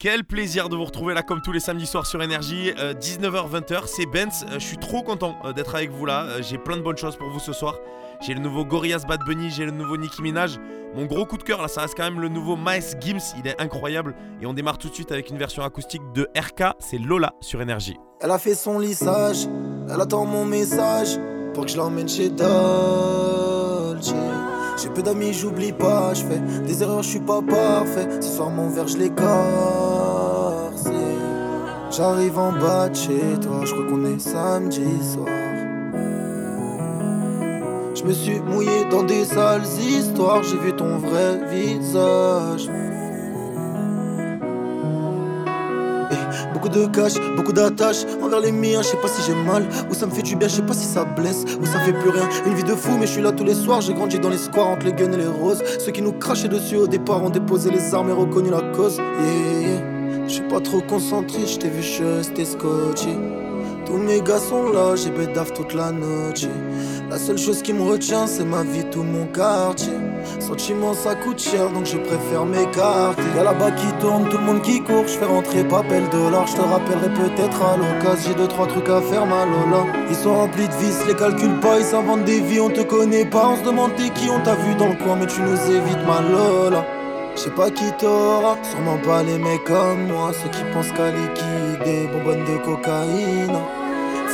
Quel plaisir de vous retrouver là comme tous les samedis soirs sur Énergie, 19h-20h, euh, c'est Benz, euh, je suis trop content euh, d'être avec vous là, j'ai plein de bonnes choses pour vous ce soir. J'ai le nouveau Gorillaz Bad Bunny, j'ai le nouveau Nicki Minaj. Mon gros coup de cœur là, ça reste quand même le nouveau Miles Gims, il est incroyable. Et on démarre tout de suite avec une version acoustique de RK, c'est Lola sur Énergie. Elle a fait son lissage, elle attend mon message pour que je l'emmène chez Dolce. J'ai peu d'amis, j'oublie pas, je fais des erreurs, je suis pas parfait. Ce soir, mon verre, je l'écorce. J'arrive en bas de chez toi, je crois qu'on est samedi soir. Je me suis mouillé dans des sales histoires, j'ai vu ton vrai visage. Beaucoup de cash, beaucoup d'attaches envers les miens. Je sais pas si j'ai mal ou ça me fait du bien. Je sais pas si ça blesse ou ça fait plus rien. Une vie de fou, mais je suis là tous les soirs. J'ai grandi dans les squares entre les guns et les roses. Ceux qui nous crachaient dessus au départ ont déposé les armes et reconnu la cause. Yeah, Je suis pas trop concentré, je t'ai vu, je scotché. Tous mes gars sont là, j'ai bédaf toute la noche. La seule chose qui me retient, c'est ma vie, tout mon quartier. Sentiment, ça coûte cher, donc je préfère m'écarter. Y'a là-bas qui tourne, tout le monde qui court. Je fais rentrer papel de l'or, je te rappellerai peut-être à l'occasion. J'ai deux, trois trucs à faire, ma lola. Ils sont remplis de vis, les calculent pas, ils s'inventent des vies. On te connaît pas, on se demande t'es qui, on t'a vu dans le coin, mais tu nous évites, ma lola. Je sais pas qui t'aura, sûrement pas les mecs comme moi, ceux qui pensent qu'à liquider, bonbonnes de cocaïne.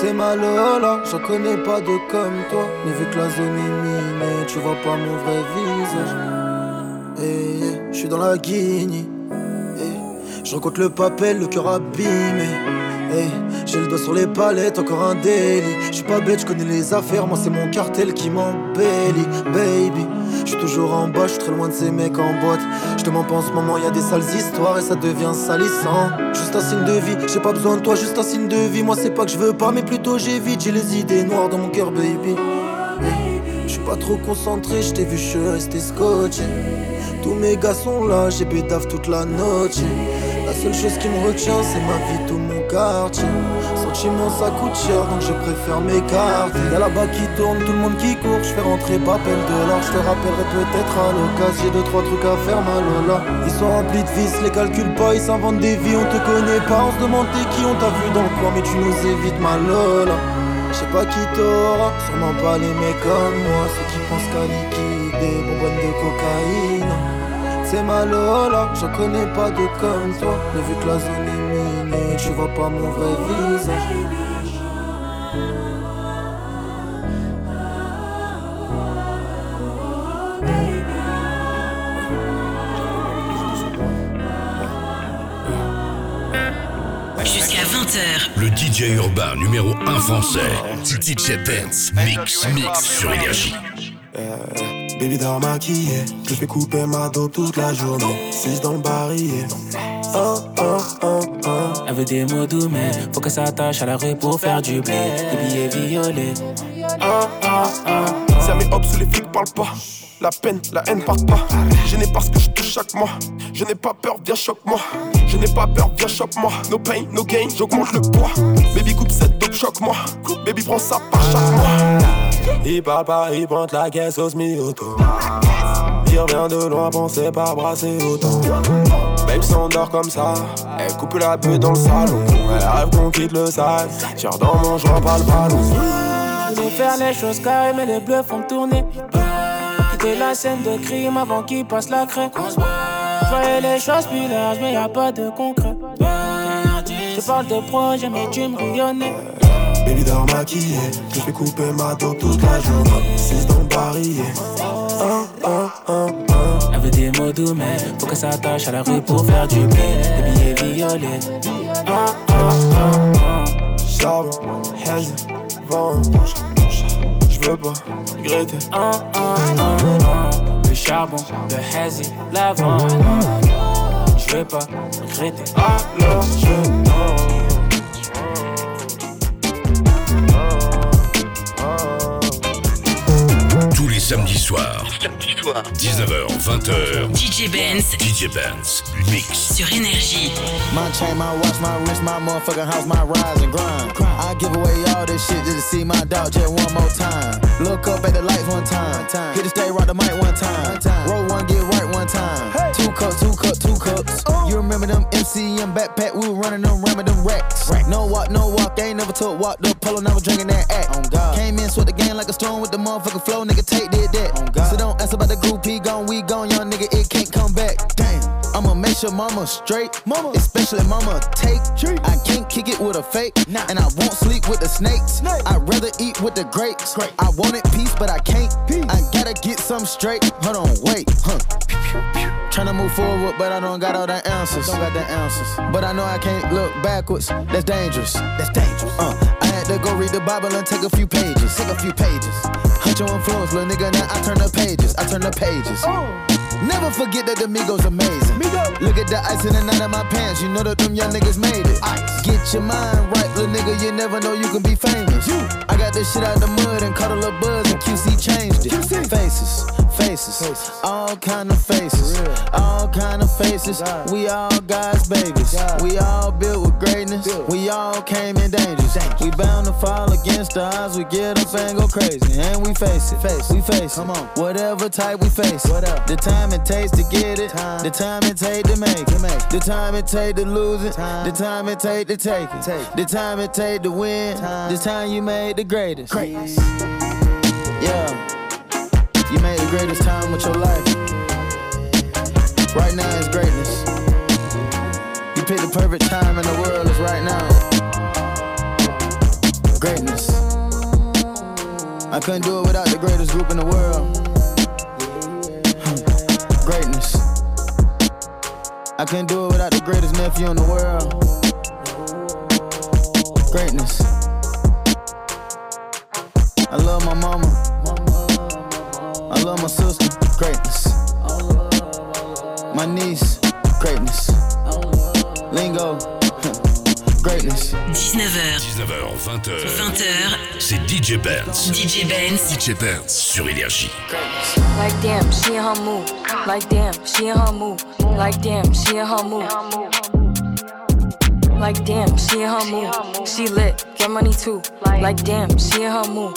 C'est ma Lola, j'en connais pas de comme toi. Mais vu que la zone est minée, tu vois pas mon vrai visage. Et eh, je suis dans la guigne. Eh, je rencontre le papel, le cœur abîmé. Hey, j'ai le doigt sur les palettes, encore un délit. Je suis pas bête, je connais les affaires, moi c'est mon cartel qui m'embellit, baby. Je suis toujours en bas, je très loin de ces mecs en boîte. Je te mens pas en ce moment, y a des sales histoires et ça devient salissant. Juste un signe de vie, j'ai pas besoin de toi, juste un signe de vie. Moi c'est pas que je veux pas, mais plutôt j'évite. J'ai les idées noires dans mon cœur, baby. je suis pas trop concentré, je t'ai vu, je suis resté scotché. Tous mes gars sont là, j'ai bédave toute la noche. La seule chose qui me retient, c'est ma vie, tout mon quartier. Sentiment, ça coûte cher, donc je préfère m'écarter. Y'a là-bas qui tourne, tout le monde qui court. Je fais rentrer papel de l'or, je te rappellerai peut-être à l'occasion. J'ai deux, trois trucs à faire, ma lola. Ils sont remplis de vis, les calculent pas, ils s'inventent des vies. On te connaît pas, on se demande t'es qui, on t'a vu dans le coin, mais tu nous évites, ma lola. Je sais pas qui t'aura, sûrement pas les mecs comme moi, ceux qui pensent qu'à liquider, bonbonnes de cocaïne. C'est ma Lola, je connais pas de comme toi, mais vu que la zone est minée, tu vois pas mon vrai visage. Jusqu'à 20h. Le DJ urbain numéro 1 français. DJ Dance. Mix, mix sur Énergie. Euh, baby dort maquillé, je fais couper ma dos toute la journée. 6 dans le barillet. Oh, oh, oh. Elle veut des mots doux, mais faut que ça à la rue pour faire du blé. Des billets violets. Oh, oh, oh. Ça met hop sous les flics parle pas. La peine, la haine part pas. Je n'ai pas ce que je touche chaque mois. Je n'ai pas peur, viens choque-moi. Je n'ai pas peur, viens choque-moi. No pain, no gain, j'augmente le poids. Baby coupe cette dope, choque-moi. Baby prends ça par chaque mois. Il parle pas, il pointe la caisse au semi-auto. Il revient de loin, pas brasser autant. Babe s'endort comme ça, elle coupe la bulle dans le salon. Elle rêve qu'on quitte le sale, tire dans mon joint, pas le ballon. Voulais faire les choses carrées, mais les bleus font tourner. Quitter la scène de crime avant qu'il passe la craie. Je les choses plus larges, mais y a pas de concret. Je parle de projet, mais tu me rayonnais. Baby dort maquillé, je fais couper ma dope toute la journée. 6 dans le barillet. Oh, oh, oh, oh. Elle veut des mots doux, mais faut que ça attache à la rue pour faire du blé. Des billets violets. Oh, oh, oh, oh. Charbon, hazy, vent. Je veux pas regretter. Oh, oh, oh, oh. Le charbon, le hazy, l'avant. Je veux pas regretter. Alors je samedis soirs. Samedi soir. 19h, 20h. DJ Benz. DJ Benz. Mix. Sur Énergie. My chain, my watch, my wrist, my motherfucking house, my rise and grind. I give away all this shit just to see my dog just one more time. Look up at the lights one time. Hit the stage, rock the mic one time. Roll one, get right one time. Two cups, two cups, two cups. You remember them MCM backpack? We were running them, ramming them racks. No walk, no walk. Ain't never took walk the polo, never drinking that act. On God. Came in, sweat the game like a storm with the motherfucking flow. Nigga, take did that. Oh, God. So don't ask about the group, he gone, we gone, young nigga, it can't come back. Make sure mama straight, mama, especially mama take. Treat. I can't kick it with a fake, nah. and I won't sleep with the snakes. Snake. I'd rather eat with the grapes. Great. I wanted peace, but I can't. Peace. I gotta get some straight. Hold on, wait, huh? Tryna move forward, but I don't got all the answers. Don't got the answers. But I know I can't look backwards. That's dangerous. That's dangerous. Uh, I had to go read the Bible and take a few pages. Take a few pages. Hunt your influence, little nigga. Now I turn the pages. I turn the pages. Oh. Never forget that the Migos amazing. Migo. Look at the ice in the night of my pants. You know that them young niggas made it. Ice. Get your mind right, little nigga. You never know you can be famous. You. I got this shit out the mud and caught a little buzz QC changed it. QC. Faces, faces, faces. all kind of faces, all kind of faces. God. We all God's babies. God. We all built with greatness. Built. We all came in dangers. We bound to fall against the odds. We get up and go crazy, and we face it. Face. We face Come it. on. Whatever type we face. Whatever. The time it takes to get it, time. the time it take to make it, make. the time it take to lose it, time. the time it take to take it, take. the time it take to win, time. the time you made the greatest. Greatness. Yeah, you made the greatest time with your life. Right now is greatness. You picked the perfect time in the world is right now. Greatness. I couldn't do it without the greatest group in the world. Greatness. I couldn't do it without the greatest nephew in the world. Greatness. I love my mama. I love my sister. Greatness. My niece. Greatness. Lingo. Greatness. 19h. 19h, 20h. 20h. C'est DJ Benz. DJ Benz. DJ Benz sur Énergie. Like damn, she in her mood. Like damn, she in her mood. Like damn, she in her mood. Like damn, she in her mood. She lit, get money too. Like damn, she in her mood.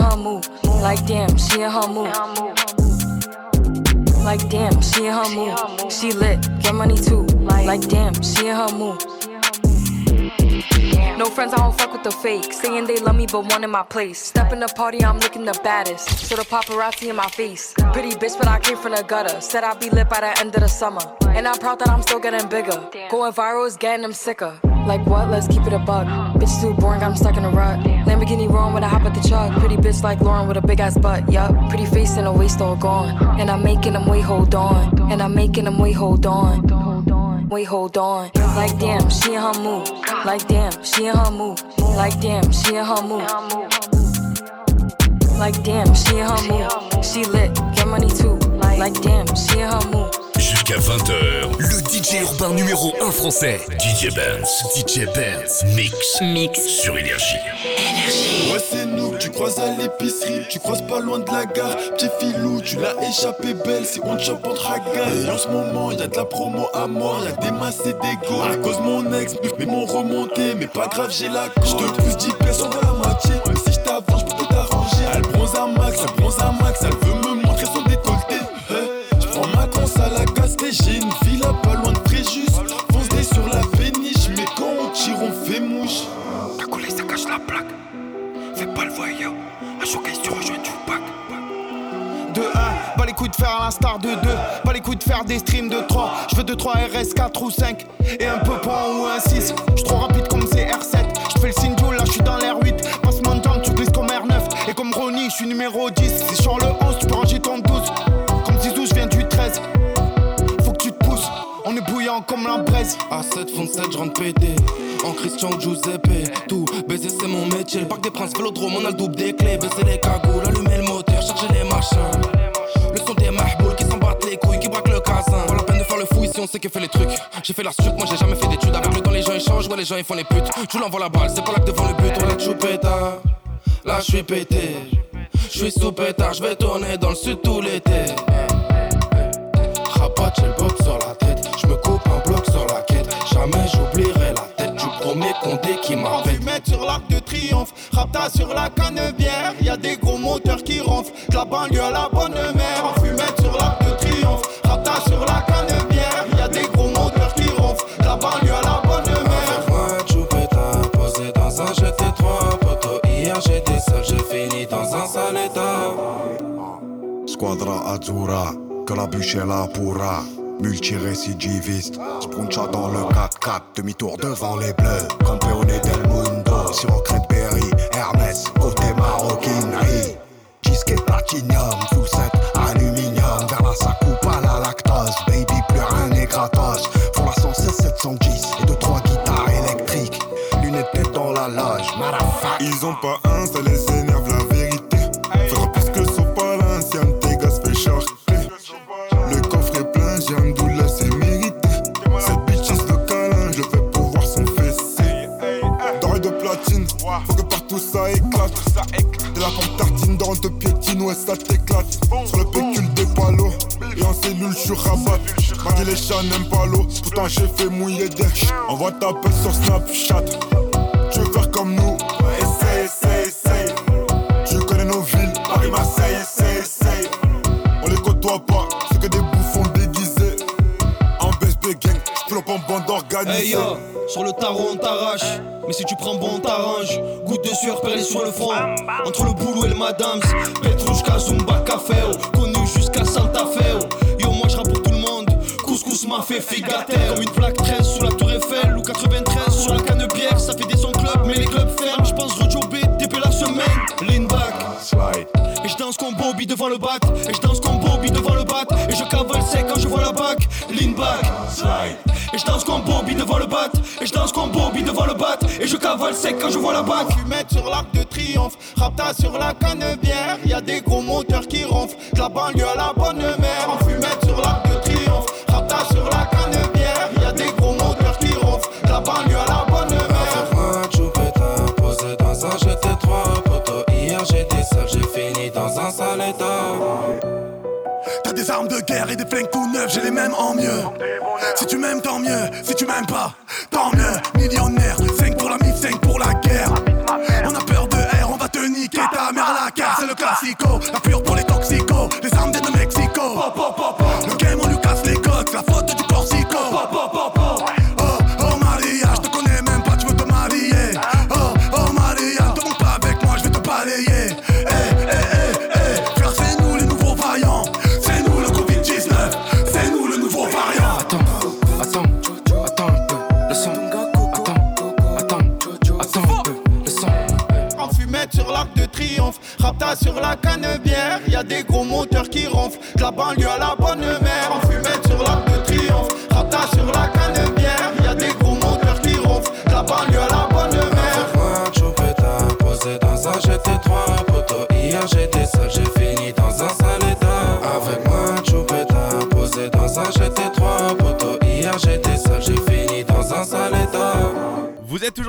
her mood. Like damn, she in her mood. Like damn, she in her mood. She lit, get money too. Like damn, she in her mood. No friends, I don't fuck with the fake. Saying they love me, but one in my place. Step in the party, I'm looking the baddest. So the paparazzi in my face. Pretty bitch, but I came from the gutter. Said I'd be lit by the end of the summer. And I'm proud that I'm still getting bigger. Going viral is getting them sicker. Like what? Let's keep it a buck. Bitch too boring, I'm stuck in a rut. Lamborghini rolling when I hop at the truck. Pretty bitch like Lauren with a big ass butt. Yup. Pretty face and a waist all gone. And I'm making them wait, hold on. And I'm making them wait, hold on. Wait, hold on. Like damn, she in her mood. Like damn, she in her mood. Like damn, she in her mood. Like damn, she in her mood. She lit, get money too. Like damn, she in her mood. Jusqu'à 20h, Le DJ urbain numéro 1 français. DJ Benz. DJ Benz. Mix. Mix. Sur Énergie. Ouais, c'est nous que tu croises à l'épicerie, tu croises pas loin de la gare. Petit filou, tu l'as échappé belle si on te chope hagas. Et en ce moment, y a de la promo à mort, y a des masses et des go. À cause mon ex, mais mon remonté, mais pas grave, j'ai la Je te pousse 10 pièces sur la moitié, même si je t'avance, je peux tout arranger. Elle bronze à max, elle bronze à max, elle veut j'ai une villa pas loin de Fréjus. Fonce des sur la péniche, mais quand on tire, on fait mouche. Ta collègue, ça cache la plaque. Fais pas le voyeur. À chaque tu rejoins du pack. De 1, pas les coups de faire à l'instar de 2, pas les coups de faire des streams de 3. Je veux 2, 3 RS, 4 ou 5, et un peu point ou un 6. Je trop rapide comme CR7, je fais le signe là je suis dans l'air 8. Passe mon temps, tu glisses comme R9, et comme Ronnie, je suis numéro On est comme la braise. À 7 fond 7, je rentre pété. En Christian Giuseppe, tout baiser c'est mon métier. Le parc des princes, vélodrome, on a le double des clés. Baisser les cagoules, allumer le moteur, charger les machins. Le son des mahboules qui s'en battent les couilles, qui braquent le casin. Pas la peine de faire le fou ici, on sait que fait les trucs. J'ai fait la suite, moi j'ai jamais fait d'études. Avec le temps, les gens échangent, ouais, les gens ils font les putes. Tu l'envoies la balle, c'est pas là que devant le but. Là, tu pétard. Là, je suis pété. Je suis sous pétard, je vais tourner dans le sud tout l'été. J'ai le sur la tête. Je me coupe un bloc sur la quête. Jamais j'oublierai la tête du premier condé qui On m'appelle. fumette sur l'arc de triomphe, rapta sur la cannebière. Y a des gros moteurs qui ronflent, de la banlieue à la bonne mère. On fumette sur l'arc de triomphe, rapta sur la cannebière. Y a des gros moteurs qui ronflent, de la banlieue à la bonne mère. Moi, Choupeta, posé dans un GT3. Poto, hier j'étais seul, j'ai fini dans un sale état. Squadra Azzurra, que la bûche est là pourra. Multirécidiviste, Spuncha dans le 4-4, demi-tour devant les bleus. Campeone del mundo, Sirop Berry, Hermès, côté maroquinerie. Disque platinium, full set, aluminium. Vers la coupe à la lactose, baby, plus rien n'est gratos. Pour la 116 710 et deux trois guitares électriques. Lunettes dans la loge, motherfucker. Ils ont pas les chats n'aiment pas l'eau, pourtant j'ai fait mouiller des. Envoie ta pelle sur Snapchat. Tu veux faire comme nous, essaye, essaye, essaye. Tu connais nos villes, Paris, Marseille, essaye, essaye. On les côtoie pas, c'est que des bouffons déguisés. En BSB gang, j'ploppe en bande organisée. Hey yo, sur le tarot on t'arrache. Mais si tu prends bon, on t'arrange. Goutte de sueur perlée sur le front. Entre le boulot et le madame. Petrushka, Zumba, Café. oh. Connu jusqu'à Santa Fe. M'a fait figater. Comme une plaque 13 sous la tour Eiffel. Ou 93 sur la canne bière. Ça fait des sons club, mais les clubs ferment. Je pense rejobber, TP la semaine. Lean back. Et je danse comme Bobby devant le bac. Et je danse comme Bobby devant le bat. Et je cavale sec quand je vois la bac. Lean back. Et je danse comme Bobby devant le bat. Et je danse comme Bobby devant le bat. Et je cavale sec quand je vois la bac. Fumette sur l'arc de triomphe, rapta sur la cannebière. Y a des gros moteurs qui ronflent, la banlieue à la bonne mère. On fumette armes de guerre et des flingues tout neufs, j'ai les mêmes en mieux. Si tu m'aimes, tant mieux. Si tu m'aimes pas, tant mieux. Millionnaire,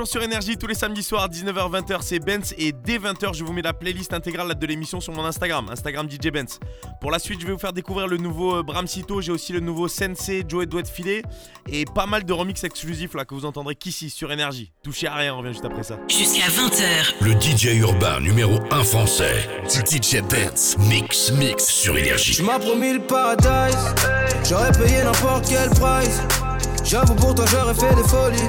toujours sur Énergie tous les samedis soirs, 19h-20h, c'est Benz. Et dès 20h, je vous mets la playlist intégrale de l'émission sur mon Instagram, Instagram DJ Benz. Pour la suite, je vais vous faire découvrir le nouveau euh, Bramsito, j'ai aussi le nouveau Sensei, Joe Doit Filet. Et pas mal de remix exclusifs là que vous entendrez qu'ici sur Énergie. Touchez à rien, on revient juste après ça. Jusqu'à 20h. Le DJ urbain numéro 1 français. DJ Benz. Mix, mix sur Énergie. Tu m'as promis le paradise, j'aurais payé n'importe quel price. J'avoue pour toi j'aurais fait des folies,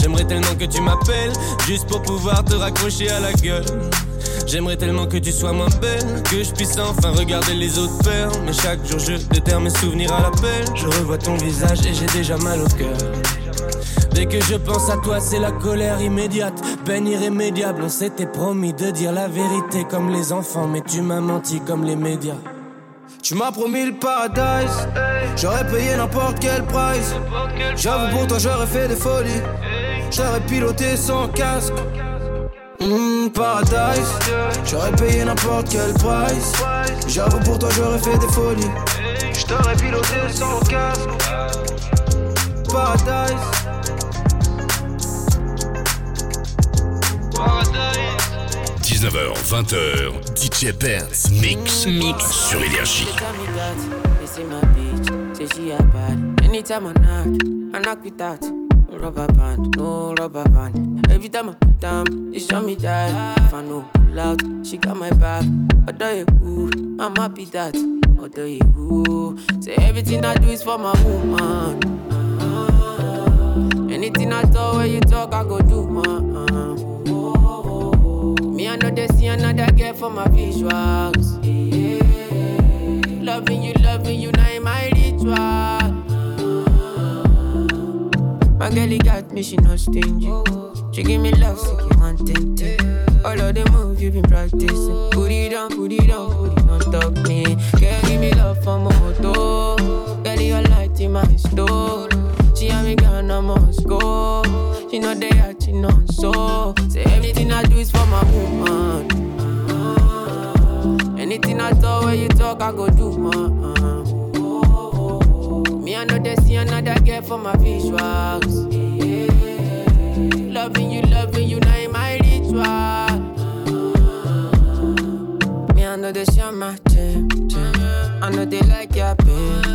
J'aimerais tellement que tu m'appelles, juste pour pouvoir te raccrocher à la gueule. J'aimerais tellement que tu sois moins belle, que je puisse enfin regarder les autres faire. Mais chaque jour je déterre mes souvenirs à l'appel. Je revois ton visage et j'ai déjà mal au cœur. Dès que je pense à toi, c'est la colère immédiate, peine irrémédiable. On s'était promis de dire la vérité comme les enfants, mais tu m'as menti comme les médias. Tu m'as promis le paradise. J'aurais payé n'importe quel price. J'avoue pour toi j'aurais fait des folies. J'aurais piloté sans casque. Mmh, paradise. J'aurais payé n'importe quel price. J'avoue pour toi j'aurais fait des folies. J't'aurais piloté sans casque. Paradise. 19h, 20h, DJ Benz Mix, Mix sur Énergie. Anytime I knock, I knock with that. Rubber band, no rubber band. Every time I put down, they show me that. If I know pull out, she got my back. Although you ooh, I'm happy that. Although you ooh, say everything I do is for my woman. Anything I talk, when you talk, I go do. Uh, Me, I know they see another girl for my visuals. Loving you, loving you, now in my ritual. My girl, he got me, she not stingy. She give me love, so you want it. All of the moves you been practicing. Put it on, put it on, put it on top me. Girl, give me love for my moto. Girl, you light in my store. She and me gone, I must go. She know they acting on so. Say everything I do is for my woman. Anything I talk, when you talk, I go do. Me, They another girl for my visuals. Loving you, loving you, now in my ritual. Me, I know they share my gym. I know they like your baby.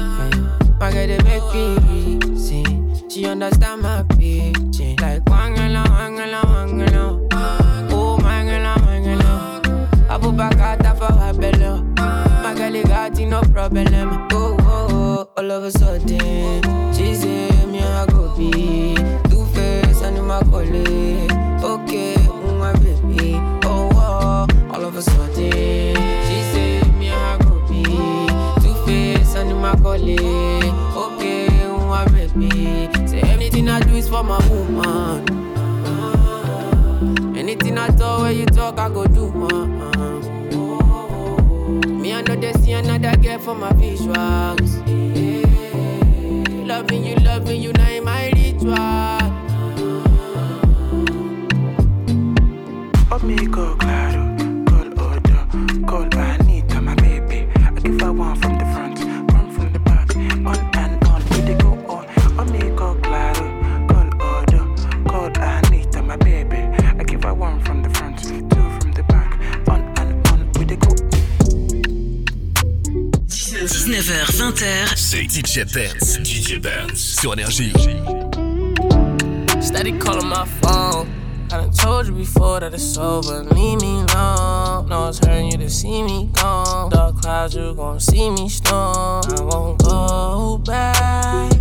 My girl, they make me easy. She understand my pitching. Like, wangala, wangala, wangala. Oh, mangala, mangala. Back out for her belly. My girl, you got no problem. Oh, oh, oh, all of a sudden, woman. Anything I talk, when you talk, I go do. Uh-uh. Me, I know they see another girl for my visuals. Loving you, loving you, now my ritual. Amigo, claro, call 19h, 20h. C'est DJ Benz, DJ Benz sur Énergie. Steady calling my phone. I done told you before that it's over. Leave me alone. No, it's hurting you to see me gone. Dark clouds, you gon' see me storm. I won't go back.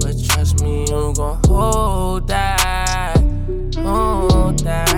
But trust me, you gon' hold that. Hold that.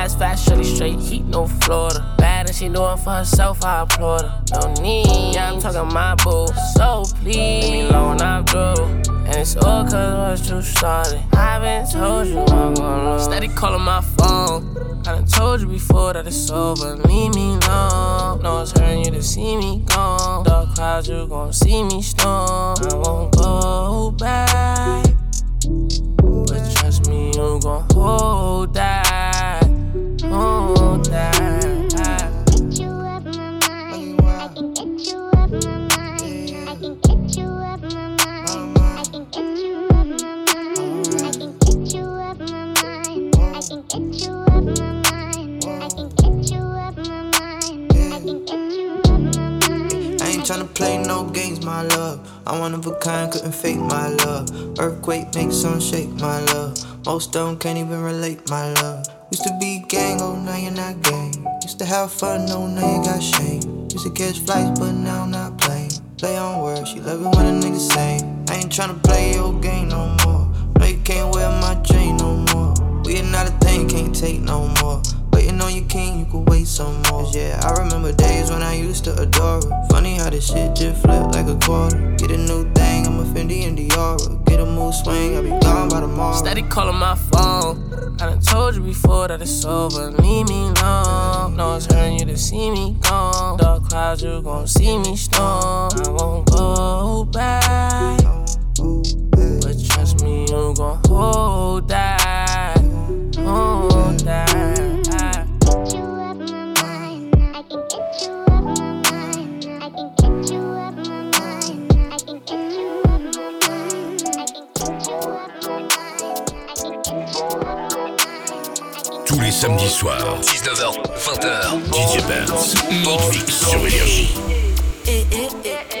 Ass fast, shorty straight heat, no Florida. Bad and she doing for herself, I applaud her. No need, yeah, I'm talking my boo. So please, leave me alone, I'm through. And it's all cause what you started. I've been told you I'm gonna. Steady calling my phone. I done told you before that it's over. Leave me alone. No, it's hurting you to see me gone. Dark clouds, you gon' see me storm. I won't go back. But trust me, you gon' hold some shake, my love. Most of them can't even relate, my love. Used to be gang, oh now you're not gang. Used to have fun, oh now you got shame. Used to catch flights, but now I'm not playing. Play on words, she love it when a nigga say. I ain't tryna play your game no more. No, you can't wear my chain no more. We ain't not a thing, can't take no more. Waiting on your king, you could wait some more. Yeah, I remember days when I used to adore her. Funny how this shit just flipped like a quarter. Get a new thing, I'm a Fendi and Diora. Mood swing, I'll be gone by tomorrow. Steady calling my phone. I done told you before that it's over. Leave me alone. No, it's hurting you to see me gone. Dark clouds, you gon' see me storm. I won't go back. But trust me, you gon' hold that. Samedis soirs, 19h, 20h, DJ Benz, Mix sur Énergie. Eh, eh, eh, eh.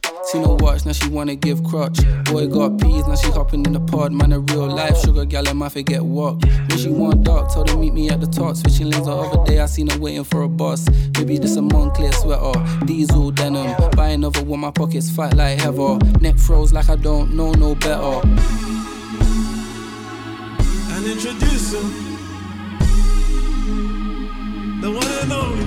Seen her watch, now she wanna give crotch. Boy got peas, now she hopping in the pod. Man, a real life sugar gal, and my forget walk. When she want dark, told her meet me at the top. Switching lanes the other day, I seen her waiting for a bus. Maybe this a Moncler sweater, diesel denim. Buy another one, my pockets fat like heather. Neck froze like I don't know no better. And introduce him, the one and only.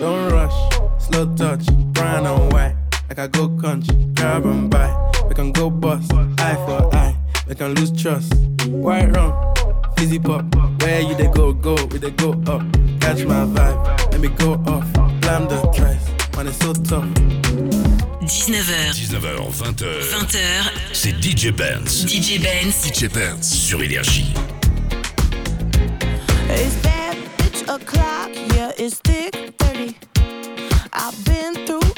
Don't rush, slow touch, brown and white. Like I go country, grab and buy. We can go bust, eye for eye. We can lose trust. White rum, fizzy pop. Where you they go, go, we they go up. catch my vibe. Let me go off, blam the tracks. Man, it's so tough. 19h. 19h, 20h. 20h. C'est DJ Benz. DJ Benz. DJ Benz sur Énergie. It's bad bitch o'clock, yeah, it's thick 30. I've been through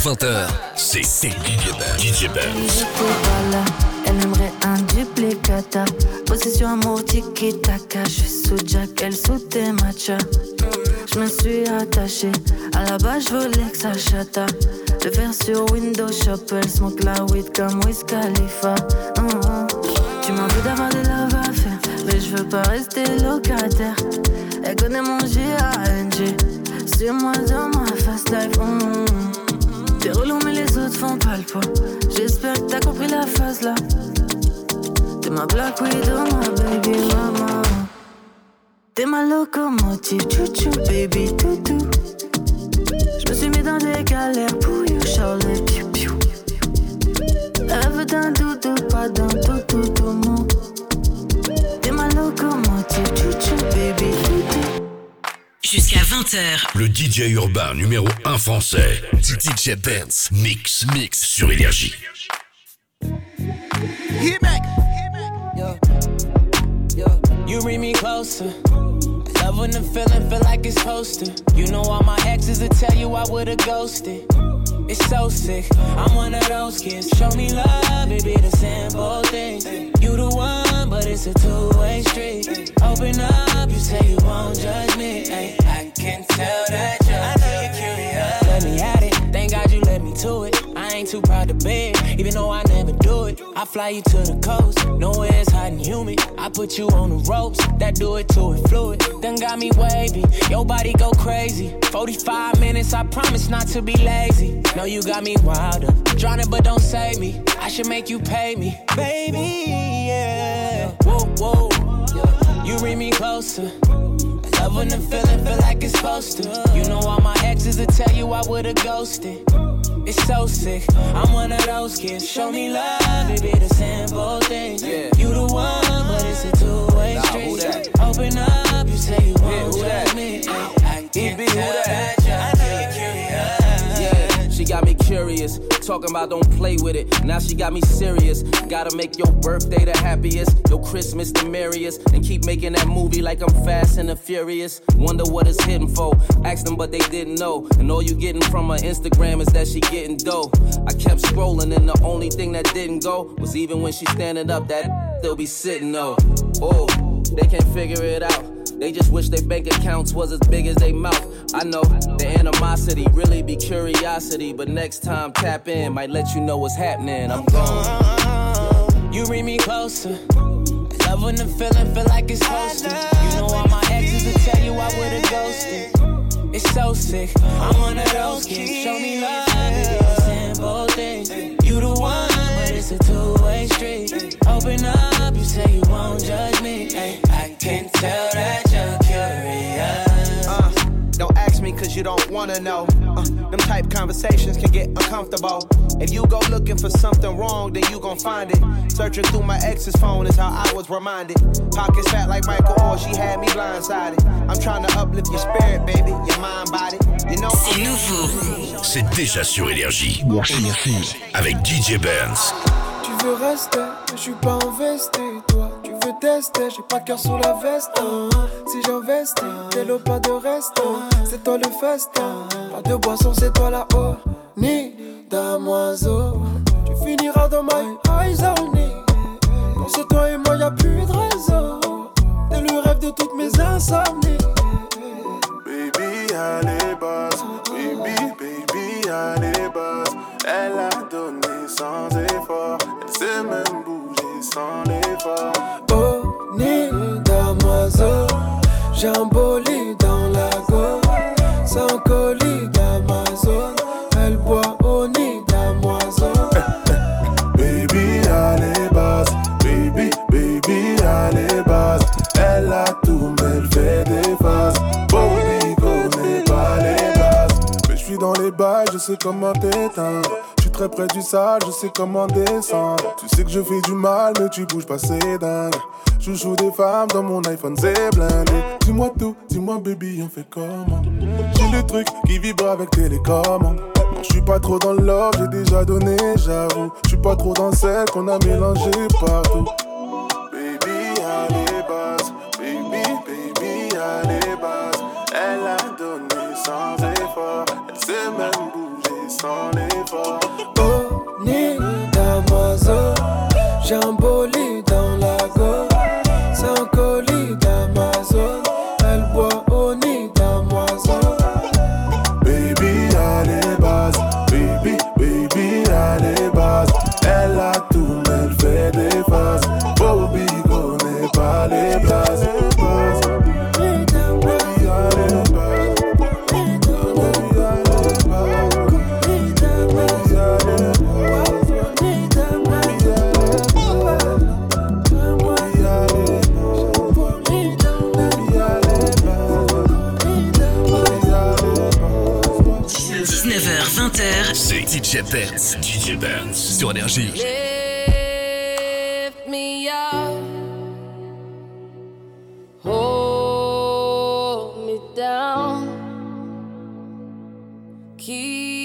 19h, 20h. C'est DJ Benz. DJ. Voilà, elle aimerait un duplicata. Possession amour tiki taka. Je suis sous Jack, elle sous tes matchas. Je me suis attaché. À la base, je voulais que ça chata. Le faire sur Windows Shop, elle smoke la weed comme Wiz Khalifa. Hum. Tu m'en veux d'avoir des love à faire, mais je veux pas rester locataire. Elle connaît mon G-A-N-G. Suis-moi dans ma fast life. hum, hum. T'es relou, mais les autres font pas le poids. J'espère que t'as compris la phase là. T'es ma Black Widow, ma baby mama. T'es ma locomotive, chouchou, baby toutou. Je me suis mis dans des galères pour you, Charlotte, piou piou. Veut d'un doudou, pas d'un toutou, tout mon. T'es ma locomotive, chouchou, baby toutou. Jusqu'à 20h. Le DJ urbain numéro 1 français. DJ Benz. Mix, mix sur Énergie. Hit back. You bring me closer. Love when the feeling feel like it's to. You know all my exes will tell you I would've ghosted. It's so sick. I'm one of those kids. Show me love, it be the simple things. You the one, but it's a two-way street. Open up, you say you won't judge me. Ay, I can tell that you're, I know you're curious. Let me at it. Thank God you let me to it. I ain't too proud to beg, even though I. I fly you to the coast, nowhere it's hot and humid. I put you on the ropes, that do it to it fluid. Then got me wavy, your body go crazy. 45 minutes, I promise not to be lazy. No, you got me wilder, drowning but don't save me. I should make you pay me, baby. Yeah, whoa whoa. You bring me closer. When the feeling feel like it's supposed to. You know all my exes will tell you I would've ghosted. It's so sick. I'm one of those kids. Show me love, be the simple things. Yeah. You the one, but it's a two-way Nah, street. Open up, you say you that? judge me. I He can't be who that? Got me curious. talking about don't play with it. Now she got me serious. Gotta make your birthday the happiest, your Christmas the merriest, and keep making that movie like I'm fast and the furious. Wonder what it's hitting for. Asked them, but they didn't know. And all you getting from her Instagram is that she getting dough. I kept scrolling, and the only thing that didn't go was even when she standing up, that still be sitting though. Oh, they can't figure it out. They just wish their bank accounts was as big as they mouth. I know the animosity really be curiosity, but next time tap in might let you know what's happening. I'm gone. You read me closer. Love when the feeling feel like it's hosted. You know all my exes will tell you I would've ghosted. It's so sick. I'm one of those kids. Show me love. Simple things. You the one, but it's a two-way street. Open up, you say you won't judge me. I can tell that you don't wanna know. Uh, them type conversations can get uncomfortable. If you go looking for something wrong, then you gon' find it. Searching through my ex's phone is how I was reminded. Pockets fat like Michael Orr, she had me blindsided. I'm trying to uplift your spirit, baby, your mind, body. You know, C'est nouveau. C'est déjà sur Énergie. Avec DJ Burns. Tu veux rester, mais je suis pas investi. Toi, j'ai pas de cœur sous la veste. Si j'investis, t'es le pas de reste. C'est toi le festin. Pas de boisson, c'est toi la haut. Ni damoiseau. Tu finiras dans my eyes only. Quand c'est toi et moi, y a plus de réseau. T'es le rêve de toutes mes insomnies. Baby, allez, basse. Baby, baby, allez, basse. Elle a donné sans effort. Elle sait même bouger sans l'effort. Oh, ni damoiseau. J'ai dans la go. Sans colis d'Amazon. Elle boit au nid damoiseau. Baby, allez, basse. Baby, baby, allez, basse. Elle a tout, mais elle fait des faces. Bobby connaît pas les bases. Mais je suis dans les bails, je sais comment t'éteindre. Très près du sale, je sais comment descendre. Tu sais que je fais du mal, mais tu bouges pas, c'est dingue. Je joue des femmes dans mon iPhone, c'est blindé. Dis-moi tout, dis-moi baby, on fait comment? J'ai le truc qui vibre avec télécommande. Non, je suis pas trop dans love, j'ai déjà donné, j'avoue. Je suis pas trop dans celle qu'on a mélangé partout. Sans l'effort. Oh, ni damoiseau. J'ai DJ Benz. DJ Benz sur Énergie. Lift me up, hold me down, keep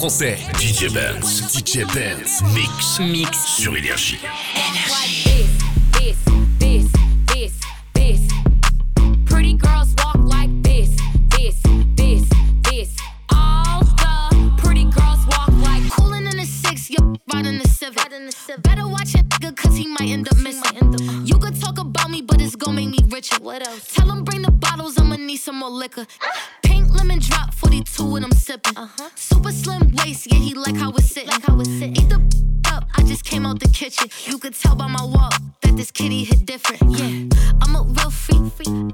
français, DJ Benz. DJ Benz, mix, mix sur Énergie. This, this, this, this, this. Pretty girls walk like this, this, this, this. All the pretty girls walk like Coolin' in the six, you're riding the civic. Better watch your nigga, cause he might end up missing. You could talk about me, but it's gon' make me richer. What else? Tell him bring the bottles, I'ma need some more liquor. Pink lemon drop, 42 and I'm sipping. Uh-huh. Super slim waist, yeah, he like how it's sitting. Like how it's sitting. Eat the up, I just came out the kitchen. You could tell by my walk that this kitty hit different. Yeah, mm-hmm. I'm a real freak.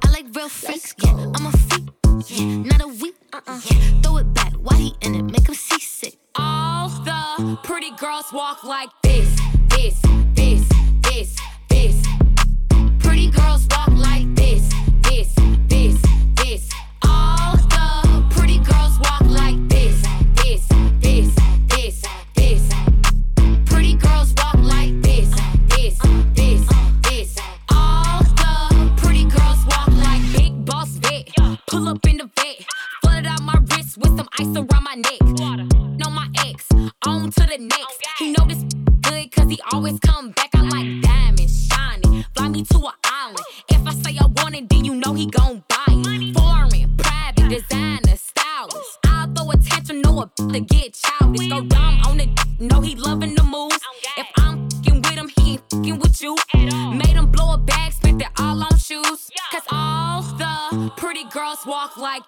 I like real freaks. Yeah, I'm a freak. Yeah, not a weak. Uh-uh. Yeah, throw it back. Why he in it? Make him seasick. all the pretty girls walk like this, this, this, this, this. Pretty girls walk like always come back. I like diamonds, shiny. Fly me to an island. If I say I want it, then you know he gon' buy it. Foreign, private, designer, stylist. I'll throw a tantrum, know a to get childish. Go dumb on it, know he loving the moves. If I'm fing with him, he ain't fing with you. Made him blow a bag, spent it all on shoes. Cause all the pretty girls walk like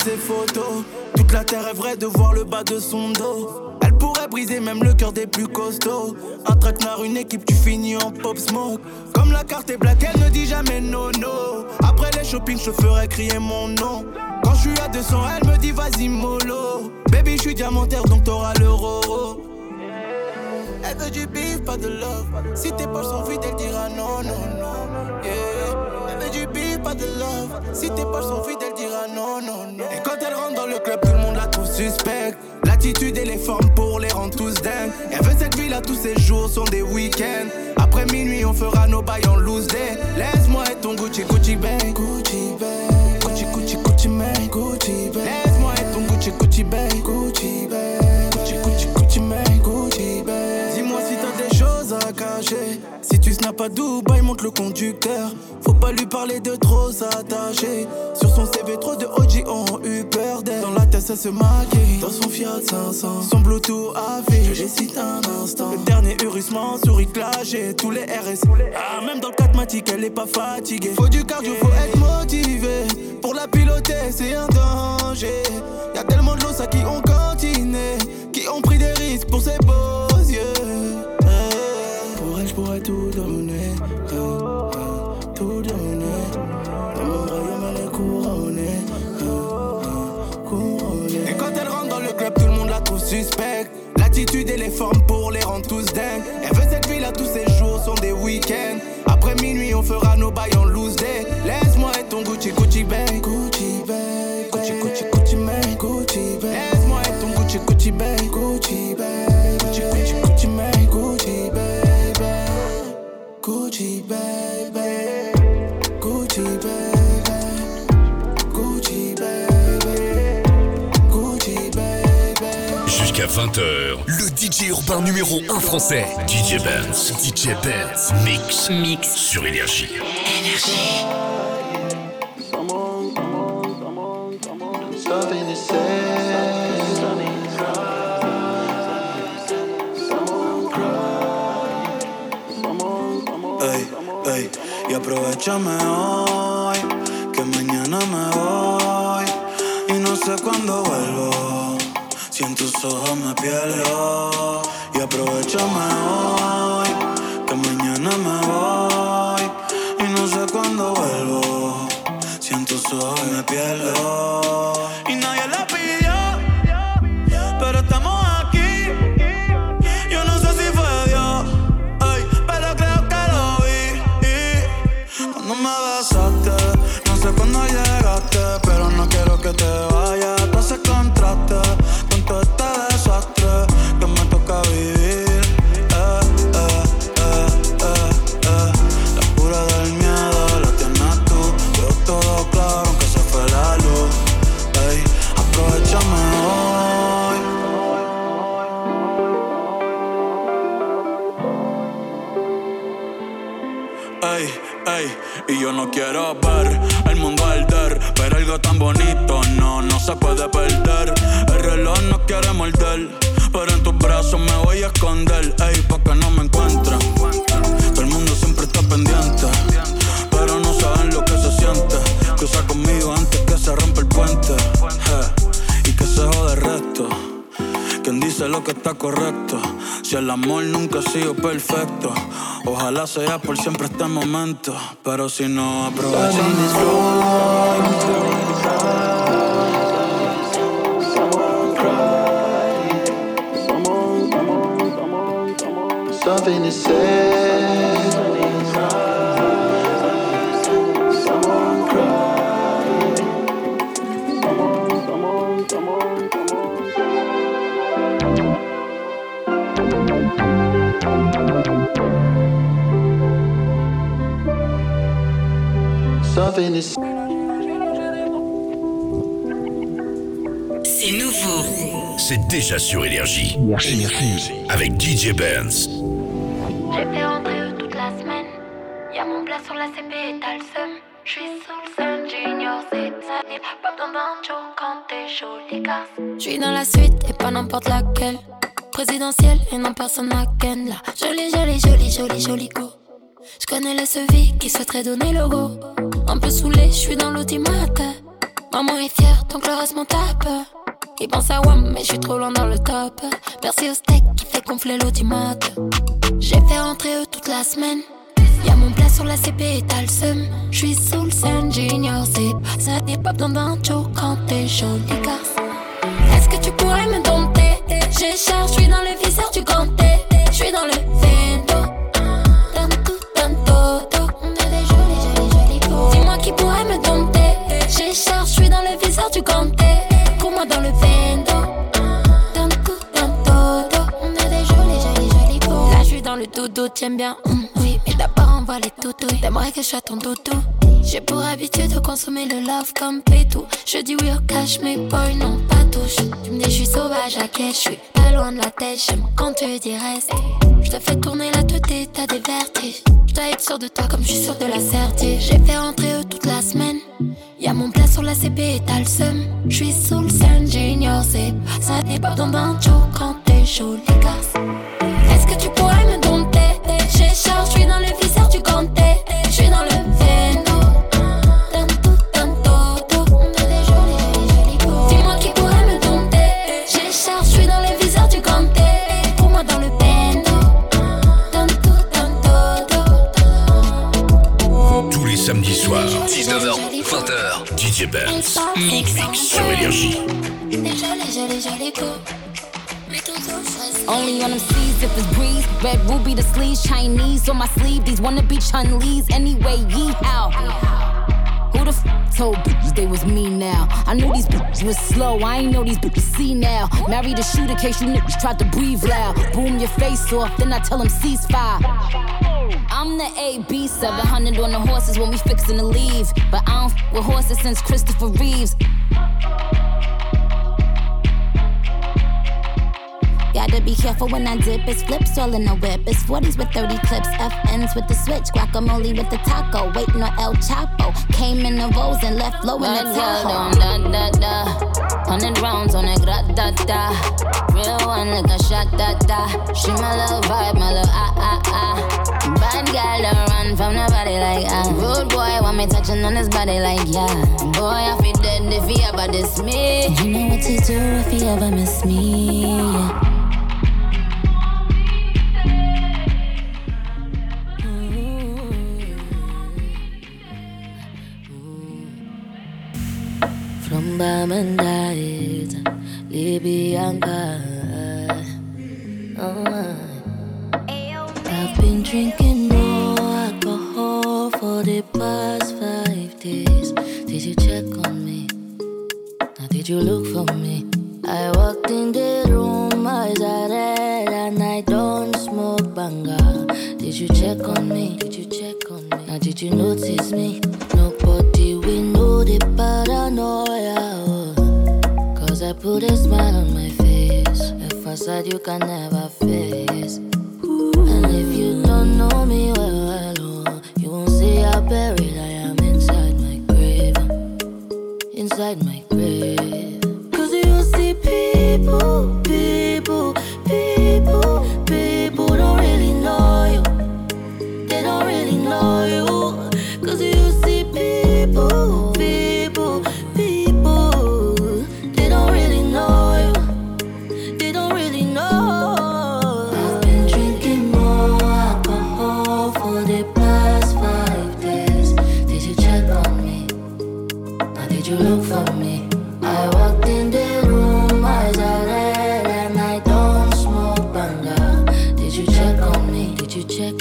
toutes photos. Toute la terre vraie de voir le bas de son dos. Elle pourrait briser même le cœur des plus costauds. Un traquenard, une équipe, tu finis en pop smoke. Comme la carte est black, elle ne dit jamais no no. Après les shopping, je ferai crier mon nom. Quand je suis à 200, elle me dit vas-y mollo. Baby, je suis diamantaire donc t'auras l'euro. Elle veut du beef, pas de love. Si tes poches sont vides, elle dira non, non, non. Elle veut du beef, pas de love. Si tes poches sont vides, elle dira non, non, non. Et quand elle rentre dans le club, tout le monde la trouve suspecte. L'attitude et les formes pour les rendre tous dingues. Elle veut cette vie là, tous ces jours sont des week-ends. Après minuit, on fera nos bails en loose day. Laisse-moi être ton Gucci, Gucci bang. Gucci bang. Gucci, Gucci, Gucci bang. Gucci bang. Laisse-moi être ton Gucci, Gucci bang. Gucci bang. Gucci, Gucci, Gucci bang. Gucci bang. Dis-moi si t'as des choses à cacher. Si tu snaps à Dubaï, monte le conducteur. Faut pas lui parler de trop s'attacher. Sur son CV, trop de OG ont eu peur d'elle. Dans la tête, ça se maquille. Dans son Fiat 500. Son Bluetooth AV. Je cite un instant. Le dernier hurissement, souris clashé. Tous les RS. Ah, même dans le catmatique, elle est pas fatiguée. Faut du cardio, faut être motivé. Pour la piloter, c'est un danger. Y'a tellement de ça qui ont 20h, le DJ urbain numéro 1 français. DJ Benz. DJ Benz. Mix. Mix sur Énergie. Something to say. Ey, ey, y aprovechame hoy, tus ojos me pierdo, y aprovechame hoy, que mañana me voy y no sé cuándo vuelvo. Si en tus ojos me pierdo. Sea por siempre este momento. Pero si no, aprovechamos. C'est nouveau. C'est déjà sur Énergie. Avec DJ Benz. J'ai fait rentrer eux toute la semaine. Y'a mon plat sur la CP et t'as le seum. J'suis sous le sun, junior, c'est ça. Pas besoin d'un show quand t'es jolie casse. J'suis dans la suite et pas n'importe laquelle. Présidentielle et non personne à ken là. Jolie, jolie, jolie, jolie, jolie go. J'connais le SEVI qui souhaiterait donner le go. Un peu saoulé, j'suis dans l'automate. Maman est fière, donc le reste m'en tape. Il pense à WAM, mais j'suis trop loin dans le top. Merci au steak qui fait gonfler l'automate. J'ai fait rentrer eux toute la semaine. Y'a mon plat sur la CP et t'as le seum. J'suis sous le scène, junior, c'est ça pas besoin d'un show quand t'es jolie casse. Est-ce que tu pourrais me dompter? J'ai cher, j'suis dans le viseur du ganté. J'suis dans le J'ai cher, j'suis dans le viseur du ganté. Pour moi dans le vento. Tanto, tanto, On a des jolis, jolis, jolis go. Là, j'suis dans le dodo, tiens bien. hum, mais d'abord on voit les toutous. T'aimerais que je sois ton doudou. J'ai pour habitude de consommer le love comme pétou. Je dis oui au cash, mais boy, non, pas touche. Tu me dis, je suis sauvage à quai, je suis pas loin de la tête. J'aime quand tu dis reste. Je te fais tourner la tête et t'as des vertiges. Je dois être sûr de toi comme je suis sûr de la certitude. J'ai fait rentrer eux toute la semaine. Y'a mon plat sur la CP et t'as le seum. Je suis sous le sun, junior, c'est ça besoin d'un show quand t'es chaud, les gars. Est-ce que tu pourrais me dompter? J'ai cher, je 20h, Benz. Mix, sur Énergie. Only on them seas if it's breeze. Red ruby the sleeves, Chinese on my sleeve. These wanna be Chun Lee's anyway. Yee how? Who the f told bitches they was me now? I knew these bitches was slow. I ain't know these bitches see now. Married a shooter case you niggas tried to breathe loud. Boom your face off, then I tell them ceasefire. I'm the AB 700 on the horses when we fixin' to leave. But I don't f with horses since Christopher Reeves. Gotta be careful when I dip. It's flips all in the whip. It's 40s with 30 clips. FNs with the switch. Guacamole with the taco. Waiting on El Chapo. Came in the rolls and left low in the Bad girl Tahoe. down da da da. Hundred rounds on a grat da da. Real one like a shot da da. She my little vibe, my little ah ah ah. Bad girl don't run from nobody like ah. Rude boy want me touching on his body like yeah. Boy I feel dead if he ever diss me. You know what to do if you ever miss me.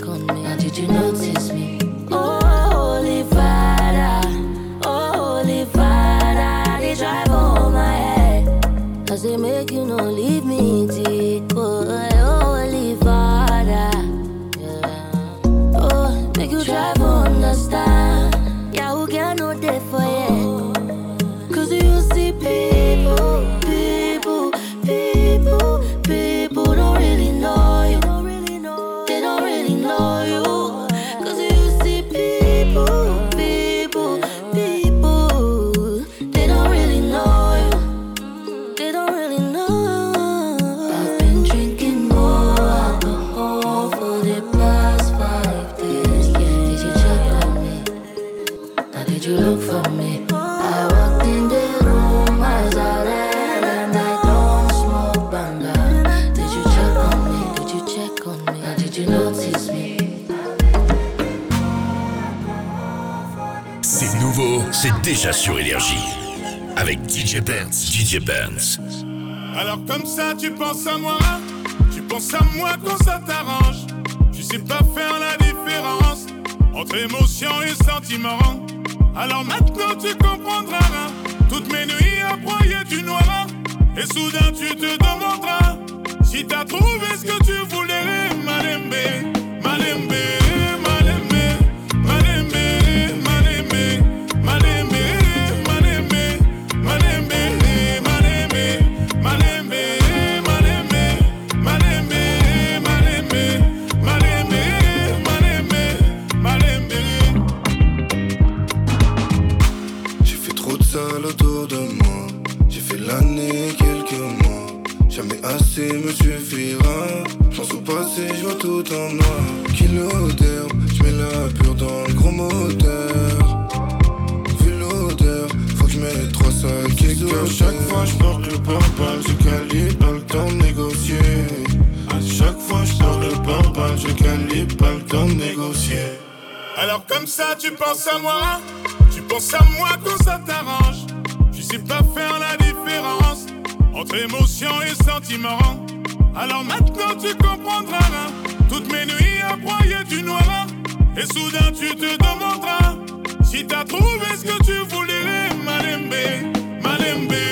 on me? How did you notice me? déjà sur Énergie avec DJ Burns. DJ Burns. Alors comme ça, tu penses à moi, tu penses à moi quand ça t'arrange. Tu sais pas faire la différence entre émotion et sentiment. Alors maintenant, tu comprendras toutes mes nuits à broyer du noir. Et soudain, tu te demanderas si t'as trouvé ce que tu voulais, Malembe, Malembe. tu penses à moi. Tu penses à moi quand ça t'arrange. Tu sais pas faire la différence entre émotion et sentiment. Alors maintenant tu comprendras. Hein. Toutes mes nuits à broyer du noir. Hein. Et soudain tu te demanderas si t'as trouvé ce que tu voulais, Malembe, Malembe.